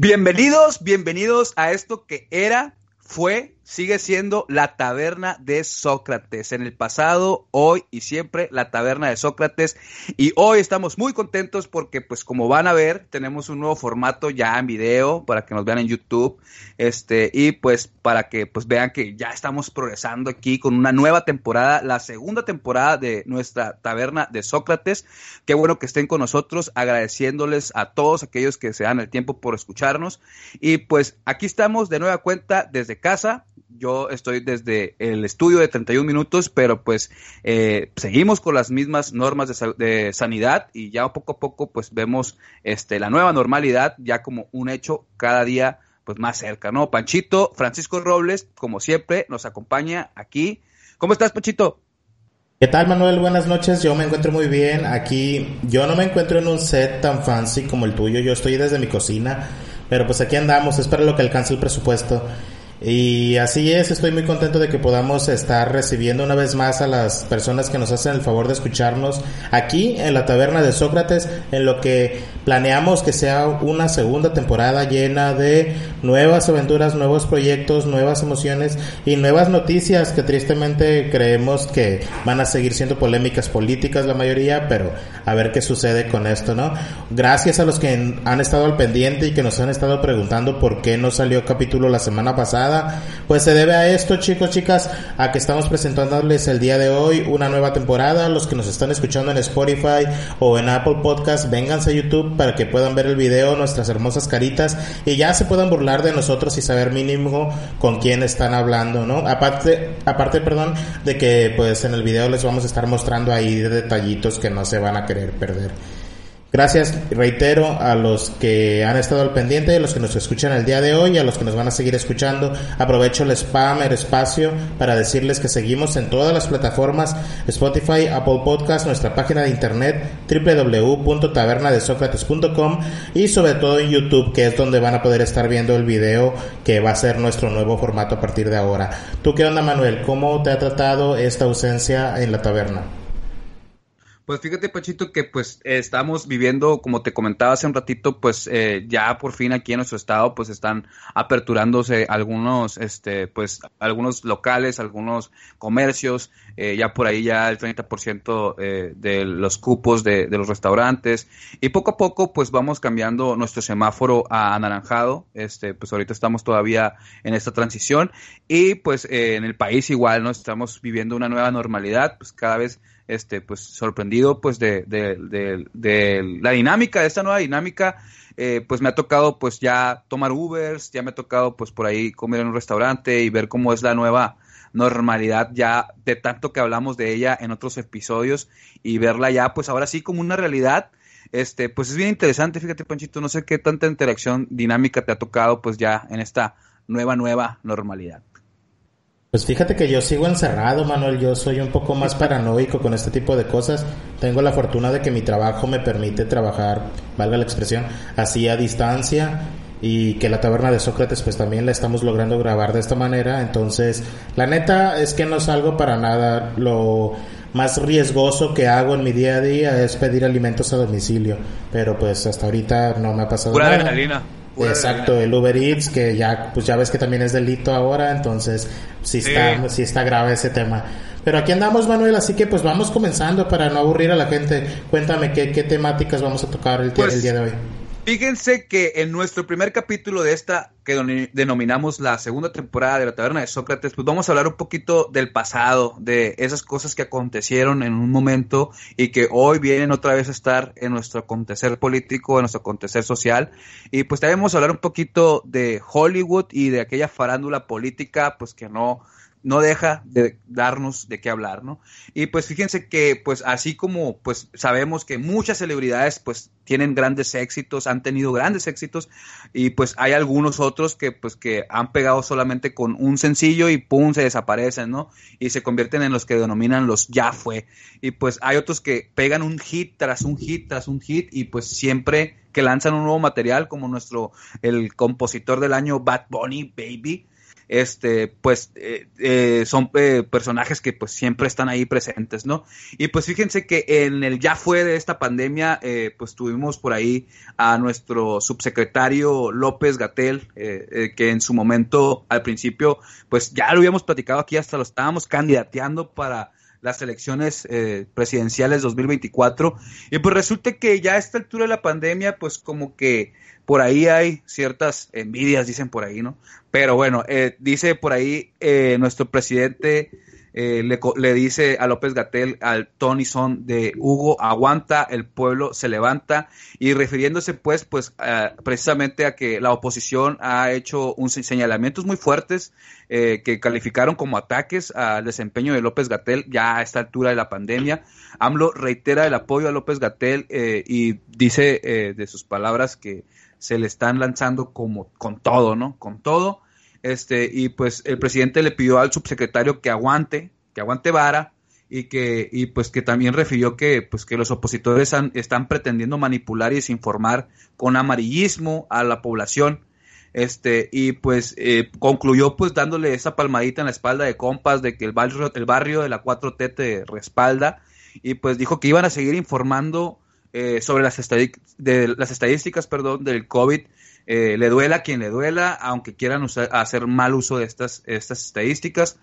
Bienvenidos, bienvenidos a esto que era, fue sigue siendo la taberna de Sócrates. En el pasado, hoy y siempre la taberna de Sócrates. Y hoy estamos muy contentos porque, pues como van a ver, tenemos un nuevo formato ya en video para que nos vean en YouTube. Este, y pues para que pues vean que ya estamos progresando aquí con una nueva temporada, la segunda temporada de nuestra taberna de Sócrates. Qué bueno que estén con nosotros, agradeciéndoles a todos aquellos que se dan el tiempo por escucharnos. Y pues aquí estamos de nueva cuenta desde casa yo estoy desde el estudio de 31 minutos, pero pues eh, seguimos con las mismas normas de, sanidad y ya poco a poco pues vemos este, la nueva normalidad ya como un hecho cada día pues más cerca, ¿no? Panchito, Francisco Robles, como siempre, nos acompaña aquí. ¿Cómo estás, Panchito? ¿Qué tal, Manuel? Buenas noches. Yo me encuentro muy bien. Aquí yo no me encuentro en un set tan fancy como el tuyo. Yo estoy desde mi cocina, pero pues aquí andamos. Es para lo que alcance el presupuesto. Y así es, estoy muy contento de que podamos estar recibiendo una vez más a las personas que nos hacen el favor de escucharnos aquí en la taberna de Sócrates, en lo que planeamos que sea una segunda temporada llena de nuevas aventuras, nuevos proyectos, nuevas emociones y nuevas noticias que tristemente creemos que van a seguir siendo polémicas políticas la mayoría, pero a ver qué sucede con esto, ¿no? Gracias a los que han estado al pendiente y que nos han estado preguntando por qué no salió capítulo la semana pasada pues se debe a esto, chicos, chicas, a que estamos presentándoles el día de hoy una nueva temporada. Los que nos están escuchando en Spotify o en Apple Podcast, vénganse a YouTube para que puedan ver el video, nuestras hermosas caritas y ya se puedan burlar de nosotros y saber mínimo con quién están hablando, ¿no? Aparte, aparte, perdón, de que pues en el video les vamos a estar mostrando ahí detallitos que no se van a querer perder. Gracias, reitero, a los que han estado al pendiente, a los que nos escuchan el día de hoy, a los que nos van a seguir escuchando. Aprovecho el spam, el espacio, para decirles que seguimos en todas las plataformas, Spotify, Apple Podcast, nuestra página de internet, www.tabernadesocrates.com y sobre todo en YouTube, que es donde van a poder estar viendo el video que va a ser nuestro nuevo formato a partir de ahora. ¿Tú qué onda, Manuel? ¿Cómo te ha tratado esta ausencia en la taberna? Pues fíjate, Pachito, que pues estamos viviendo, como te comentaba hace un ratito, pues eh, ya por fin aquí en nuestro estado, pues están aperturándose algunos, este, pues algunos locales, algunos comercios, eh, ya por ahí ya el 30% eh, de los cupos de, de, los restaurantes. Y poco a poco pues vamos cambiando nuestro semáforo a anaranjado, este, pues ahorita estamos todavía en esta transición. Y pues en el país igual, ¿no? Estamos viviendo una nueva normalidad, pues cada vez este, pues sorprendido pues de, la dinámica, de esta nueva dinámica, eh, pues me ha tocado pues ya tomar Ubers, ya me ha tocado pues por ahí comer en un restaurante y ver cómo es la nueva normalidad ya de tanto que hablamos de ella en otros episodios y verla ya pues ahora sí como una realidad este pues es bien interesante fíjate Panchito no sé qué tanta interacción dinámica te ha tocado pues ya en esta nueva nueva normalidad pues fíjate que yo sigo encerrado, Manuel. Yo soy un poco más paranoico con este tipo de cosas. Tengo la fortuna de que mi trabajo me permite trabajar, valga la expresión, así a distancia y que la taberna de Sócrates pues también la estamos logrando grabar de esta manera. Entonces, la neta es que no salgo para nada. Lo más riesgoso que hago en mi día a día es pedir alimentos a domicilio. Pero pues hasta ahorita no me ha pasado Pura nada. Adrenalina. Exacto, el Uber Eats, que ya, pues ya ves que también es delito ahora, entonces sí está, sí. está grave ese tema. Pero aquí andamos, Manuel, así que pues vamos comenzando para no aburrir a la gente. Cuéntame qué, qué temáticas vamos a tocar el, pues, el día de hoy. Fíjense que en nuestro primer capítulo de esta que denominamos la segunda temporada de la Taberna de Sócrates, pues vamos a hablar un poquito del pasado, de esas cosas que acontecieron en un momento y que hoy vienen otra vez a estar en nuestro acontecer político, en nuestro acontecer social. Y pues también vamos a hablar un poquito de Hollywood y de aquella farándula política, pues que no, no deja de darnos de qué hablar, ¿no? Y pues fíjense que pues así como pues sabemos que muchas celebridades pues tienen grandes éxitos, han tenido grandes éxitos y pues hay algunos otros que pues que han pegado solamente con un sencillo y pum se desaparecen, ¿no? Y se convierten en los que denominan los ya fue. Y pues hay otros que pegan un hit tras un hit tras un hit y pues siempre que lanzan un nuevo material como nuestro el compositor del año Bad Bunny Baby este, pues eh, eh, son eh, personajes que pues siempre están ahí presentes, ¿no? Y pues fíjense que en el ya fue de esta pandemia, pues tuvimos por ahí a nuestro subsecretario López Gatel, que en su momento, al principio, pues ya lo habíamos platicado aquí, hasta lo estábamos candidateando para las elecciones presidenciales 2024. Y pues resulta que ya a esta altura de la pandemia, pues como que por ahí hay ciertas envidias, dicen por ahí, ¿no? Pero bueno, eh, dice por ahí eh, nuestro presidente eh, le, dice a López Gatel, al Tony Son de Hugo, aguanta, el pueblo se levanta, y refiriéndose pues, pues precisamente a que la oposición ha hecho un señalamientos muy fuertes que calificaron como ataques al desempeño de López Gatel ya a esta altura de la pandemia. AMLO reitera el apoyo a López Gatel y dice de sus palabras que se le están lanzando como con todo, ¿no? Con todo. Este, y pues el presidente le pidió al subsecretario que aguante, que aguante vara, y que, y pues que también refirió que, pues que los opositores están pretendiendo manipular y desinformar con amarillismo a la población. Este, y pues eh, concluyó pues dándole esa palmadita en la espalda de compas de que el barrio, el barrio de la 4T te respalda, y pues dijo que iban a seguir informando eh, sobre las, de, las estadísticas perdón, del COVID. Eh, le duela a quien le duela, aunque quieran hacer mal uso de estas, estas estadísticas.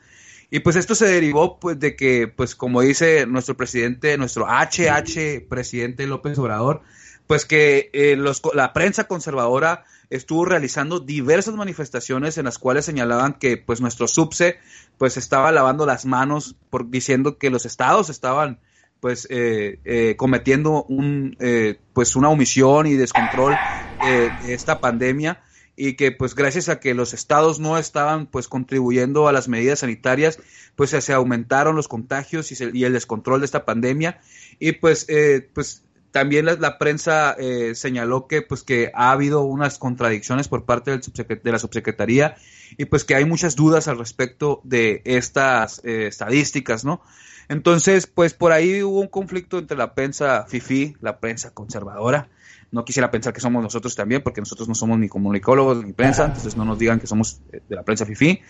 Y pues esto se derivó pues de que, pues como dice nuestro presidente, nuestro HH presidente López Obrador, pues que eh, los, la prensa conservadora estuvo realizando diversas manifestaciones en las cuales señalaban que pues nuestro subse pues estaba lavando las manos por diciendo que los estados estaban pues eh, eh, cometiendo un eh, pues una omisión y descontrol de esta pandemia y que pues gracias a que los estados no estaban pues contribuyendo a las medidas sanitarias pues se aumentaron los contagios y, el descontrol de esta pandemia y pues pues también la, prensa señaló que pues que ha habido unas contradicciones por parte del de la subsecretaría y pues que hay muchas dudas al respecto de estas estadísticas no entonces, pues por ahí hubo un conflicto entre la prensa FIFI, la prensa conservadora. No quisiera pensar que somos nosotros también, porque nosotros no somos ni comunicólogos ni prensa, entonces no nos digan que somos de la prensa FIFI.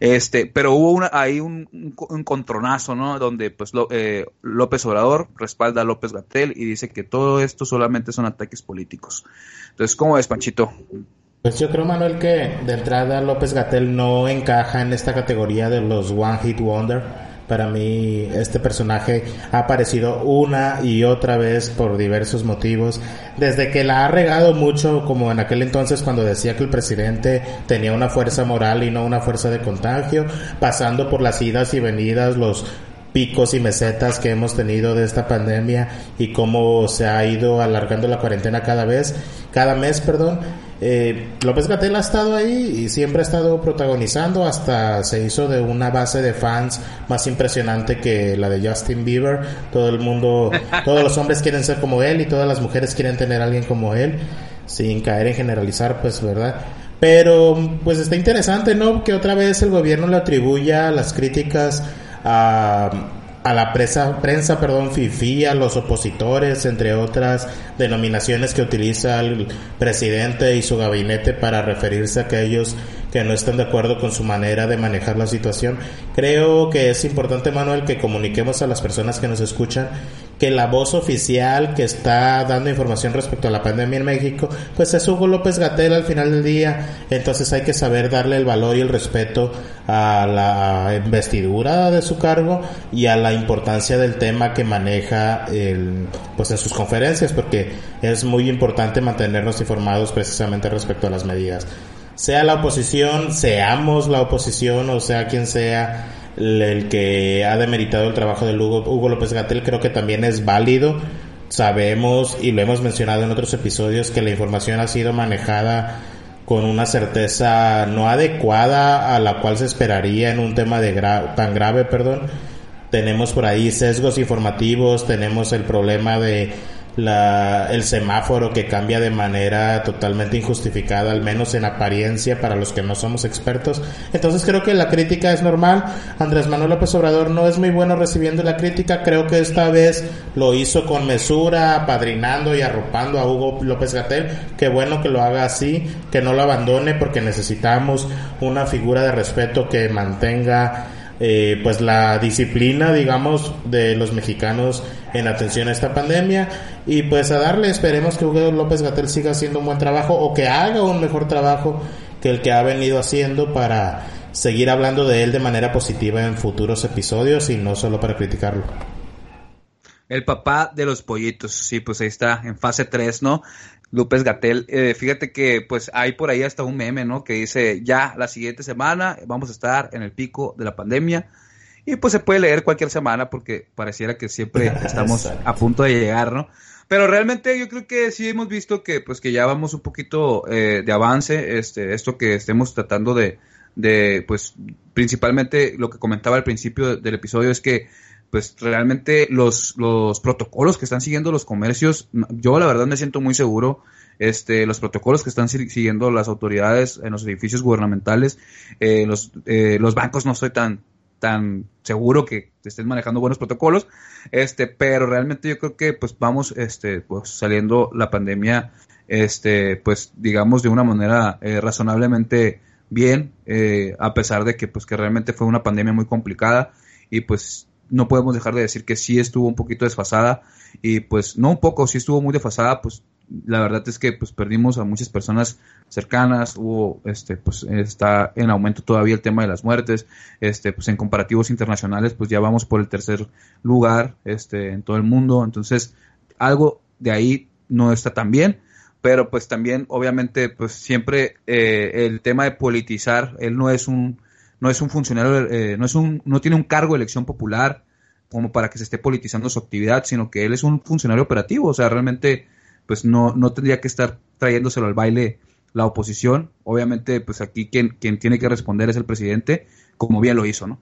Este, pero hubo una, ahí un, un, contronazo, ¿no? Donde pues eh, López Obrador respalda a López Gatel y dice que todo esto solamente son ataques políticos. Entonces, ¿cómo ves, Panchito? Pues yo creo, Manuel, que de entrada López Gatel no encaja en esta categoría de los One Hit Wonder para mí este personaje ha aparecido una y otra vez por diversos motivos. Desde que la ha regado mucho, como en aquel entonces cuando decía que el presidente tenía una fuerza moral y no una fuerza de contagio, pasando por las idas y venidas, los picos y mesetas que hemos tenido de esta pandemia y cómo se ha ido alargando la cuarentena cada vez, cada mes, perdón eh, López Gatel ha estado ahí y siempre ha estado protagonizando, hasta se hizo de una base de fans más impresionante que la de Justin Bieber. Todo el mundo, todos los hombres quieren ser como él y todas las mujeres quieren tener a alguien como él, sin caer en generalizar, pues, ¿verdad? Pero, pues está interesante, ¿no? Que otra vez el gobierno le atribuya las críticas a a la presa, prensa, perdón, FIFI, a los opositores, entre otras denominaciones que utiliza el presidente y su gabinete para referirse a aquellos que no están de acuerdo con su manera de manejar la situación. Creo que es importante, Manuel, que comuniquemos a las personas que nos escuchan que la voz oficial que está dando información respecto a la pandemia en México, pues es Hugo López Gatel al final del día. Entonces hay que saber darle el valor y el respeto a la investidura de su cargo y a la importancia del tema que maneja el, pues en sus conferencias, porque es muy importante mantenernos informados precisamente respecto a las medidas. Sea la oposición, seamos la oposición o sea quien sea, el que ha demeritado el trabajo de Hugo, López Gatel creo que también es válido. Sabemos y lo hemos mencionado en otros episodios que la información ha sido manejada con una certeza no adecuada a la cual se esperaría en un tema de tan grave, perdón. Tenemos por ahí sesgos informativos, tenemos el problema de la, el semáforo que cambia de manera totalmente injustificada, al menos en apariencia para los que no somos expertos. Entonces creo que la crítica es normal. Andrés Manuel López Obrador no es muy bueno recibiendo la crítica. Creo que esta vez lo hizo con mesura, apadrinando y arropando a Hugo López Gatel. Qué bueno que lo haga así, que no lo abandone porque necesitamos una figura de respeto que mantenga eh, pues la disciplina, digamos, de los mexicanos en atención a esta pandemia y pues a darle, esperemos que Hugo López Gatel siga haciendo un buen trabajo o que haga un mejor trabajo que el que ha venido haciendo para seguir hablando de él de manera positiva en futuros episodios y no solo para criticarlo. El papá de los pollitos, sí, pues ahí está, en fase 3, ¿no? López Gatel, eh, fíjate que pues hay por ahí hasta un meme, ¿no? Que dice, ya la siguiente semana vamos a estar en el pico de la pandemia. Y pues se puede leer cualquier semana porque pareciera que siempre estamos a punto de llegar, ¿no? Pero realmente yo creo que sí hemos visto que pues que ya vamos un poquito eh, de avance, este, esto que estemos tratando de, de, pues principalmente lo que comentaba al principio del episodio es que pues realmente los, los protocolos que están siguiendo los comercios, yo la verdad me siento muy seguro, este, los protocolos que están siguiendo las autoridades en los edificios gubernamentales, eh, los, eh, los bancos no estoy tan, tan seguro que estén manejando buenos protocolos, este, pero realmente yo creo que pues vamos, este, pues saliendo la pandemia, este, pues digamos de una manera eh, razonablemente bien, a pesar de que pues que realmente fue una pandemia muy complicada y pues no podemos dejar de decir que sí estuvo un poquito desfasada y pues no un poco, sí estuvo muy desfasada, pues la verdad es que pues perdimos a muchas personas cercanas, hubo este pues está en aumento todavía el tema de las muertes, este pues en comparativos internacionales pues ya vamos por el tercer lugar este en todo el mundo, entonces algo de ahí no está tan bien, pero pues también obviamente pues siempre eh, el tema de politizar, él no es un no es un funcionario, eh, no es un, no tiene un cargo de elección popular como para que se esté politizando su actividad, sino que él es un funcionario operativo, o sea, realmente pues no, no tendría que estar trayéndoselo al baile la oposición. Obviamente, pues aquí quien, quien tiene que responder es el presidente, como bien lo hizo, ¿no?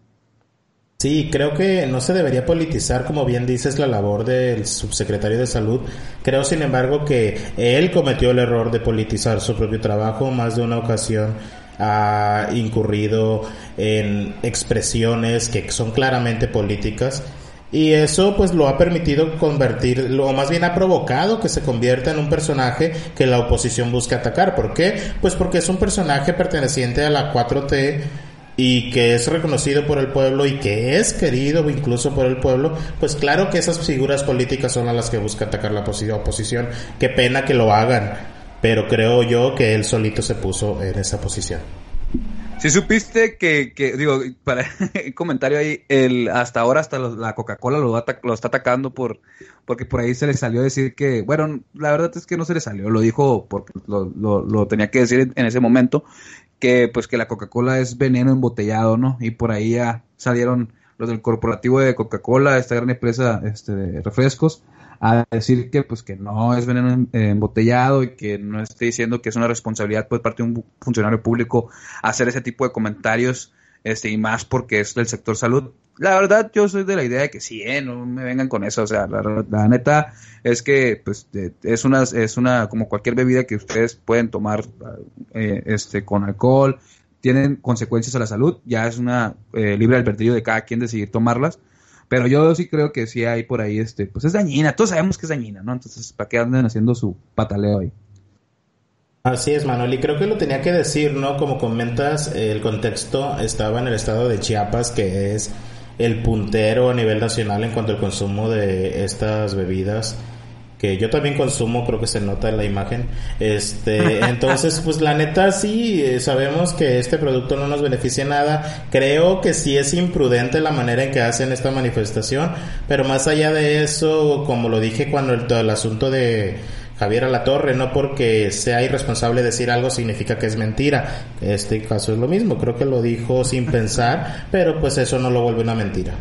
Sí, creo que no se debería politizar, como bien dices, la labor del subsecretario de salud. Creo, sin embargo, que él cometió el error de politizar su propio trabajo más de una ocasión ha incurrido en expresiones que son claramente políticas y eso pues lo ha permitido convertir, o más bien ha provocado que se convierta en un personaje que la oposición busca atacar. ¿Por qué? Pues porque es un personaje perteneciente a la 4T y que es reconocido por el pueblo y que es querido incluso por el pueblo, pues claro que esas figuras políticas son a las que busca atacar la oposición. Qué pena que lo hagan pero creo yo que él solito se puso en esa posición. Si supiste que, que digo, para el comentario ahí, el, hasta ahora hasta la Coca-Cola lo, lo, está atacando por, porque por ahí se le salió a decir que, bueno, la verdad es que no se le salió, lo dijo porque lo, lo, lo tenía que decir en ese momento, que pues que la Coca-Cola es veneno embotellado, ¿no? Y por ahí ya salieron los del corporativo de Coca-Cola, esta gran empresa este, de refrescos, a decir que pues que no es veneno embotellado y que no esté diciendo que es una responsabilidad por parte de un funcionario público hacer ese tipo de comentarios este y más porque es del sector salud. La verdad yo soy de la idea de que sí, eh, no me vengan con eso, o sea, la, neta es que pues es una es una como cualquier bebida que ustedes pueden tomar eh, este con alcohol, tienen consecuencias a la salud, ya es una eh, libre albedrío de cada quien decidir tomarlas pero yo sí creo que sí hay por ahí, este, pues es dañina, todos sabemos que es dañina, ¿no? Entonces, ¿para qué anden haciendo su pataleo ahí? Así es, Manuel, y creo que lo tenía que decir, ¿no? Como comentas, el contexto estaba en el estado de Chiapas, que es el puntero a nivel nacional en cuanto al consumo de estas bebidas que yo también consumo, creo que se nota en la imagen. Este, entonces, pues la neta sí, eh, sabemos que este producto no nos beneficia nada. Creo que sí es imprudente la manera en que hacen esta manifestación, pero más allá de eso, como lo dije cuando el, el asunto de Javier Alatorre, no porque sea irresponsable decir algo significa que es mentira. Este caso es lo mismo, creo que lo dijo sin pensar, pero pues eso no lo vuelve una mentira.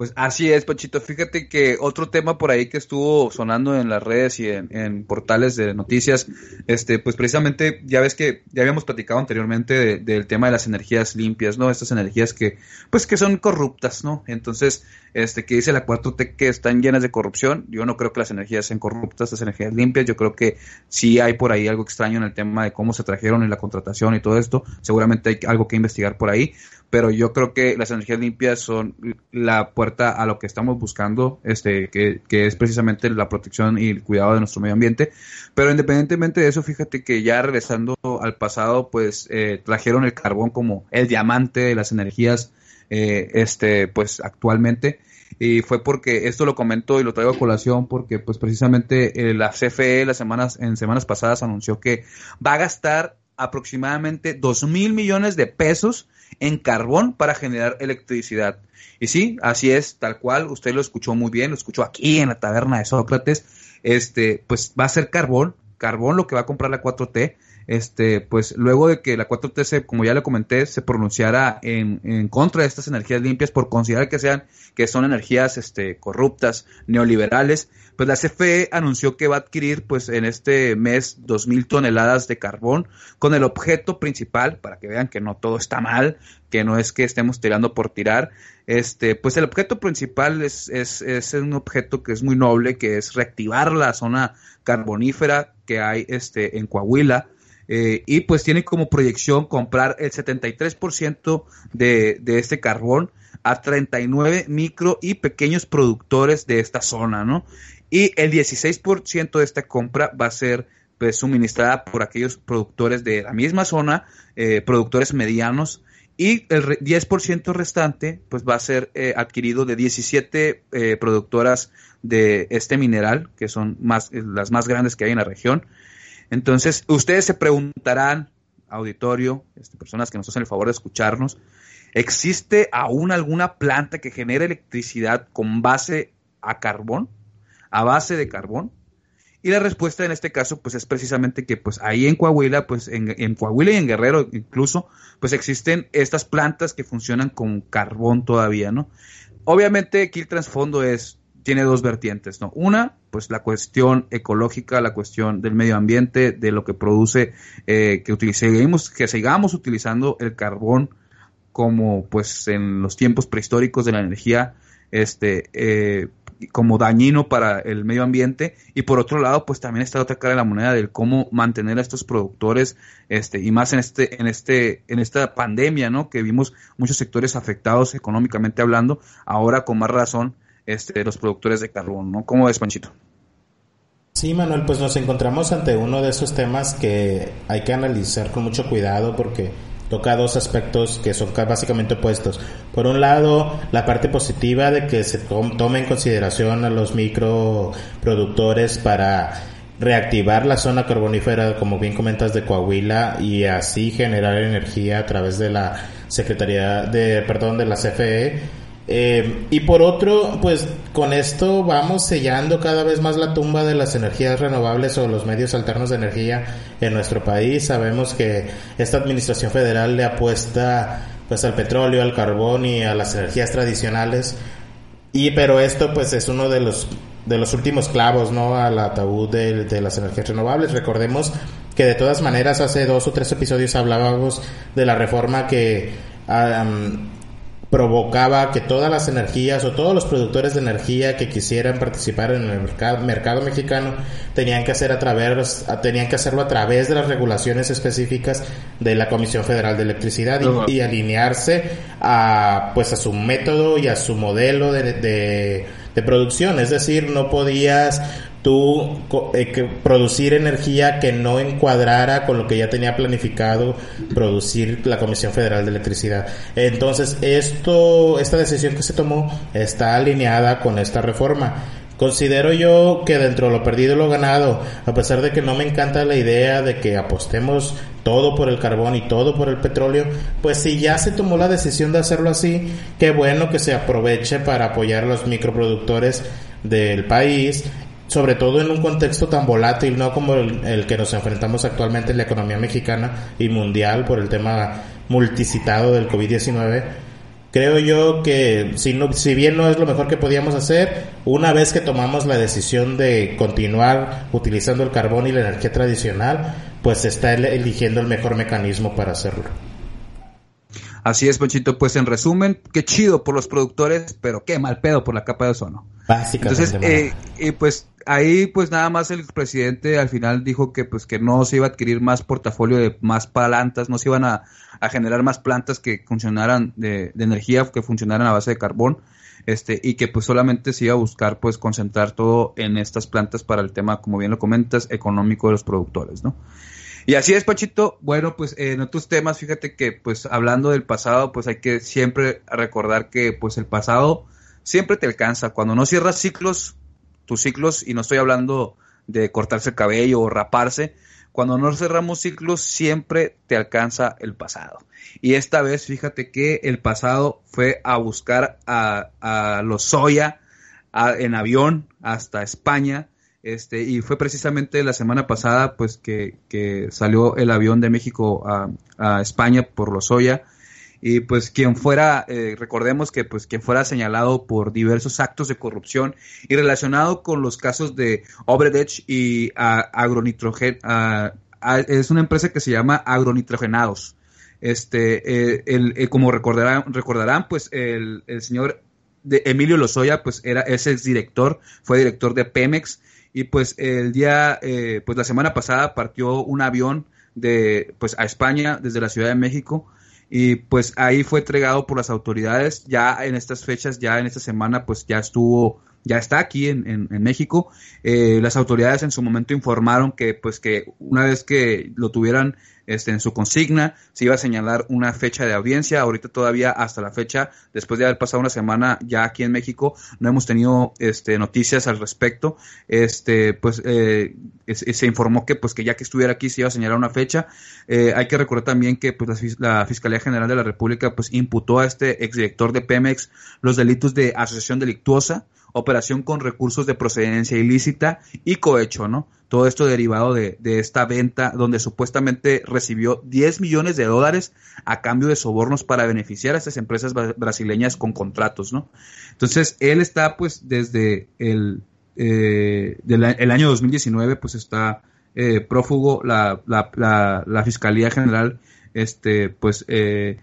Pues así es, Pachito. Fíjate que otro tema por ahí que estuvo sonando en las redes y en, portales de noticias, este, pues precisamente ya ves que ya habíamos platicado anteriormente del tema de las energías limpias, ¿no? Estas energías que, pues que son corruptas, ¿no? Entonces, este, que dice la 4T que están llenas de corrupción. Yo no creo que las energías sean corruptas, las energías limpias. Yo creo que sí hay por ahí algo extraño en el tema de cómo se trajeron en la contratación y todo esto. Seguramente hay algo que investigar por ahí pero yo creo que las energías limpias son la puerta a lo que estamos buscando, este, que, que, es precisamente la protección y el cuidado de nuestro medio ambiente. Pero independientemente de eso, fíjate que ya regresando al pasado, pues eh, trajeron el carbón como el diamante de las energías, eh, este, pues actualmente. Y fue porque esto lo comento y lo traigo a colación porque pues precisamente eh, la CFE las semanas, en semanas pasadas anunció que va a gastar aproximadamente dos mil millones de pesos en carbón para generar electricidad. Y sí, así es, tal cual, usted lo escuchó muy bien, lo escuchó aquí en la taberna de Sócrates, este, pues va a ser carbón, carbón lo que va a comprar la 4T, este, pues luego de que la 4T, se, como ya le comenté, se pronunciara en, en, contra de estas energías limpias por considerar que sean, que son energías, este, corruptas, neoliberales, pues la CFE anunció que va a adquirir, pues en este mes, dos mil toneladas de carbón con el objeto principal, para que vean que no todo está mal, que no es que estemos tirando por tirar, este, pues el objeto principal es, es, es un objeto que es muy noble, que es reactivar la zona carbonífera que hay este, en Coahuila, eh, y pues tiene como proyección comprar el 73% de, de este carbón a 39 micro y pequeños productores de esta zona, ¿no? Y el 16% de esta compra va a ser pues, suministrada por aquellos productores de la misma zona, eh, productores medianos, y el 10% restante pues va a ser eh, adquirido de 17 productoras de este mineral, que son más, las más grandes que hay en la región, entonces, ustedes se preguntarán, auditorio, este, personas que nos hacen el favor de escucharnos, ¿existe aún alguna planta que genere electricidad con base a carbón? ¿A base de carbón? Y la respuesta en este caso, pues es precisamente que pues ahí en Coahuila, pues en, en, Coahuila y en Guerrero incluso, pues existen estas plantas que funcionan con carbón todavía, ¿no? Obviamente aquí el trasfondo es, tiene dos vertientes, ¿no? Una, pues la cuestión ecológica, la cuestión del medio ambiente, de lo que produce, eh, que utilicemos, que sigamos utilizando el carbón como pues en los tiempos prehistóricos de la energía, este, eh, como dañino para el medio ambiente y por otro lado pues también está otra cara de la moneda del cómo mantener a estos productores este y más en este en este en esta pandemia no que vimos muchos sectores afectados económicamente hablando ahora con más razón este, los productores de carbón, ¿no? ¿Cómo ves, Panchito? Sí, Manuel, pues nos encontramos ante uno de esos temas que hay que analizar con mucho cuidado porque toca dos aspectos que son básicamente opuestos. Por un lado, la parte positiva de que se tome en consideración a los microproductores para reactivar la zona carbonífera, como bien comentas, de Coahuila y así generar energía a través de la Secretaría de, perdón, de la CFE eh, y por otro, pues con esto vamos sellando cada vez más la tumba de las energías renovables o los medios alternos de energía en nuestro país. Sabemos que esta administración federal le apuesta pues al petróleo, al carbón y a las energías tradicionales. Y pero esto pues es uno de los de los últimos clavos, ¿no? Al ataúd de, de las energías renovables. Recordemos que de todas maneras hace dos o tres episodios hablábamos de la reforma que provocaba que todas las energías o todos los productores de energía que quisieran participar en el mercado, mexicano tenían que hacer a través tenían que hacerlo a través de las regulaciones específicas de la Comisión Federal de Electricidad y, alinearse a pues a su método y a su modelo de, de, de producción, es decir, no podías tú eh, producir energía que no encuadrara con lo que ya tenía planificado producir la Comisión Federal de Electricidad. Entonces, esto, esta decisión que se tomó está alineada con esta reforma. Considero yo que dentro de lo perdido y lo ganado, a pesar de que no me encanta la idea de que apostemos todo por el carbón y todo por el petróleo, pues si ya se tomó la decisión de hacerlo así, qué bueno que se aproveche para apoyar a los microproductores del país sobre todo en un contexto tan volátil, no como el, que nos enfrentamos actualmente en la economía mexicana y mundial por el tema multicitado del COVID-19. creo yo que si, no, si bien no es lo mejor que podíamos hacer, una vez que tomamos la decisión de continuar utilizando el carbón y la energía tradicional, pues se está eligiendo el mejor mecanismo para hacerlo. Así es, Ponchito. Pues en resumen, qué chido por los productores, pero qué mal pedo por la capa de ozono. Básicamente. Entonces, eh, pues ahí, pues nada más el presidente al final dijo que, pues, que no se iba a adquirir más portafolio de más plantas, no se iban a, generar más plantas que funcionaran de, de, energía, que funcionaran a base de carbón, este, y que pues solamente se iba a buscar, pues, concentrar todo en estas plantas para el tema, como bien lo comentas, económico de los productores, ¿no? Y así es, Pachito. Bueno, pues en otros temas, fíjate que pues hablando del pasado, pues hay que siempre recordar que pues el pasado siempre te alcanza. Cuando no cierras ciclos, tus ciclos, y no estoy hablando de cortarse el cabello o raparse, cuando no cerramos ciclos siempre te alcanza el pasado. Y esta vez fíjate que el pasado fue a buscar a, a los Soya en avión hasta España este, y fue precisamente la semana pasada, pues, que, que salió el avión de México a, a España por Lozoya. Y pues quien fuera, eh, recordemos que pues quien fuera señalado por diversos actos de corrupción y relacionado con los casos de Obredech y agronitrogen, es una empresa que se llama Agronitrogenados. Este, eh, el, eh, como recordarán, recordarán, pues el, el señor de Emilio Lozoya, pues era ese director, fue director de Pemex y pues el día, eh, pues la semana pasada partió un avión de, pues a España desde la Ciudad de México y pues ahí fue entregado por las autoridades. Ya en estas fechas, ya en esta semana, pues ya estuvo, ya está aquí en, en, México. Eh, las autoridades en su momento informaron que pues que una vez que lo tuvieran este, en su consigna, se iba a señalar una fecha de audiencia. Ahorita todavía hasta la fecha, después de haber pasado una semana ya aquí en México, no hemos tenido este, noticias al respecto. Este, pues eh, se informó que pues que ya que estuviera aquí se iba a señalar una fecha. Eh, hay que recordar también que pues la, Fiscalía General de la República pues imputó a este exdirector de Pemex los delitos de asociación delictuosa, operación con recursos de procedencia ilícita y cohecho, ¿no? Todo esto derivado de, esta venta donde supuestamente recibió 10 millones de dólares a cambio de sobornos para beneficiar a estas empresas brasileñas con contratos, ¿no? Entonces, él está pues desde el, eh, el año 2019 pues está eh, prófugo, la, la, la, Fiscalía General este pues eh,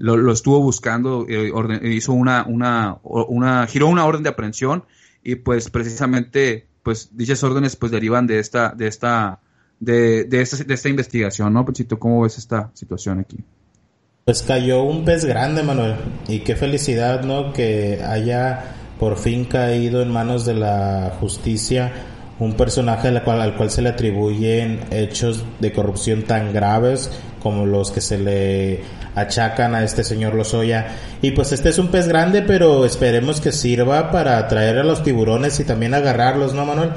lo, estuvo buscando, eh, hizo una, una, una, giró una orden de aprehensión y pues precisamente pues dichas órdenes pues derivan de esta, de esta, de, de esta, de esta investigación, ¿no, Pechito? ¿Cómo ves esta situación aquí? Pues cayó un pez grande, Manuel, y qué felicidad, ¿no? Que haya por fin caído en manos de la justicia un personaje al cual, al cual se le atribuyen hechos de corrupción tan graves como los que se le achacan a este señor Lozoya. Y pues este es un pez grande, pero esperemos que sirva para atraer a los tiburones y también agarrarlos, ¿no, Manuel?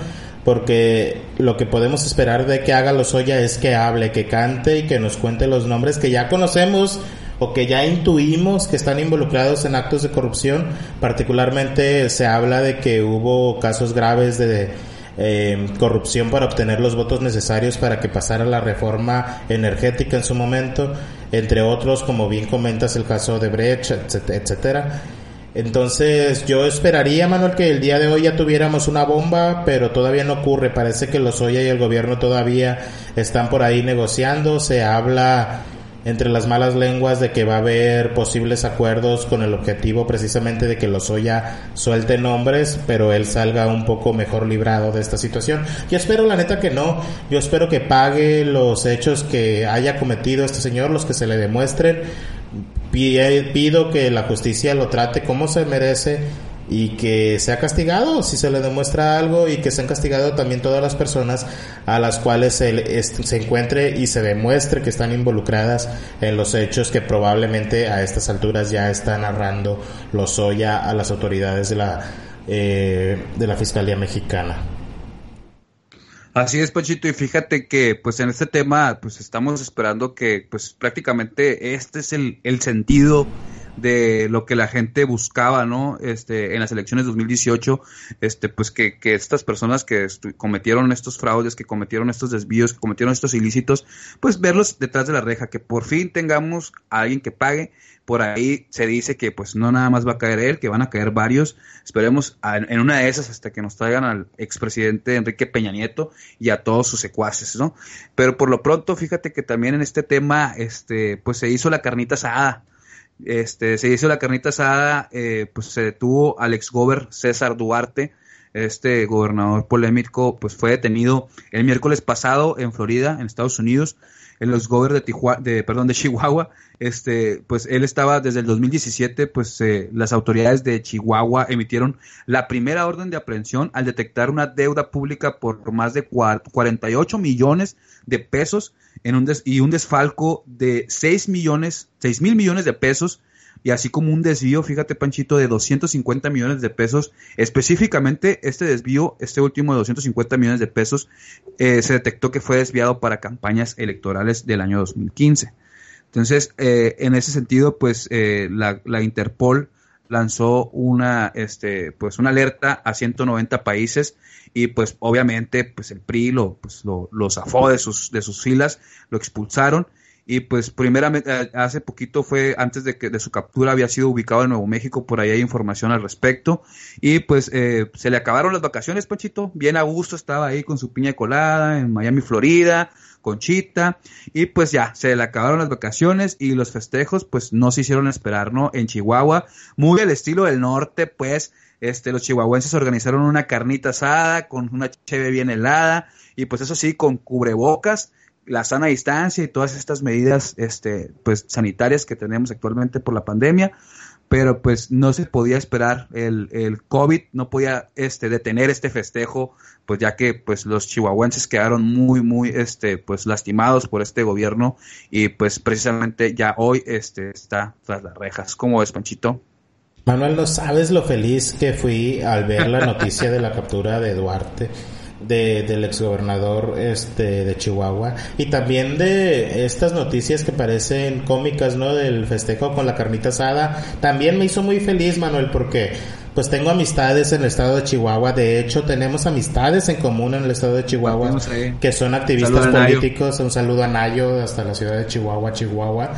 Porque lo que podemos esperar de que haga Lozoya es que hable, que cante y que nos cuente los nombres que ya conocemos o que ya intuimos que están involucrados en actos de corrupción. Particularmente se habla de que hubo casos graves de eh, corrupción para obtener los votos necesarios para que pasara la reforma energética en su momento, entre otros, como bien comentas, el caso de Brecht, etcétera. Entonces yo esperaría, Manuel, que el día de hoy ya tuviéramos una bomba, pero todavía no ocurre. Parece que los Oya y el gobierno todavía están por ahí negociando. Se habla entre las malas lenguas de que va a haber posibles acuerdos con el objetivo precisamente de que Lozoya suelte nombres, pero él salga un poco mejor librado de esta situación. Yo espero la neta que no, yo espero que pague los hechos que haya cometido este señor, los que se le demuestren. Pido que la justicia lo trate como se merece y que sea castigado si se le demuestra algo y que sean castigado también todas las personas a las cuales se, se encuentre y se demuestre que están involucradas en los hechos que probablemente a estas alturas ya está narrando Lozoya a las autoridades de la, eh, de la Fiscalía Mexicana. Así es, Pachito, y fíjate que pues en este tema pues estamos esperando que pues prácticamente este es el, el sentido de lo que la gente buscaba, ¿no? Este, en las elecciones 2018, este, pues que, que estas personas que cometieron estos fraudes, que cometieron estos desvíos, que cometieron estos ilícitos, pues verlos detrás de la reja, que por fin tengamos a alguien que pague. Por ahí se dice que pues no nada más va a caer él, que van a caer varios. Esperemos en una de esas hasta que nos traigan al expresidente Enrique Peña Nieto y a todos sus secuaces, ¿no? Pero por lo pronto, fíjate que también en este tema, este, pues se hizo la carnita asada este, se hizo la carnita asada, eh, pues se detuvo al ex gober César Duarte, este gobernador polémico, pues fue detenido el miércoles pasado en Florida, en Estados Unidos, en los gober de, Tijuana, de, perdón, de Chihuahua. Este, pues él estaba desde el 2017, pues eh, las autoridades de Chihuahua emitieron la primera orden de aprehensión al detectar una deuda pública por más de 48 millones de pesos en un y un desfalco de 6 millones, 6 mil millones de pesos y así como un desvío, fíjate Panchito, de 250 millones de pesos. Específicamente este desvío, este último de 250 millones de pesos, eh, se detectó que fue desviado para campañas electorales del año 2015. Entonces, eh, en ese sentido, pues eh, la, Interpol lanzó una, este, pues una alerta a 190 países y pues obviamente pues el PRI lo, pues, lo, lo zafó de sus, de sus filas, lo expulsaron y pues primeramente eh, hace poquito fue antes de que de su captura había sido ubicado en Nuevo México por ahí hay información al respecto y pues eh, se le acabaron las vacaciones Panchito bien a gusto estaba ahí con su piña colada en Miami Florida con Chita y pues ya se le acabaron las vacaciones y los festejos pues no se hicieron esperar no en Chihuahua muy al estilo del norte pues este, los chihuahuenses organizaron una carnita asada con una cheve bien helada y pues eso sí, con cubrebocas, la sana distancia y todas estas medidas este, pues, sanitarias que tenemos actualmente por la pandemia, pero pues no se podía esperar el, el COVID, no podía este, detener este festejo, pues ya que pues los chihuahuenses quedaron muy, muy este, pues lastimados por este gobierno y pues precisamente ya hoy este, está tras las rejas. ¿Cómo es, Panchito? Manuel, no sabes lo feliz que fui al ver la noticia de la captura de Duarte, de, del exgobernador este, de Chihuahua, y también de estas noticias que parecen cómicas, ¿no? Del festejo con la carnita asada. También me hizo muy feliz, Manuel, porque pues tengo amistades en el estado de Chihuahua. De hecho, tenemos amistades en común en el estado de Chihuahua que son activistas políticos. Un saludo a Nayo hasta la ciudad de Chihuahua, Chihuahua.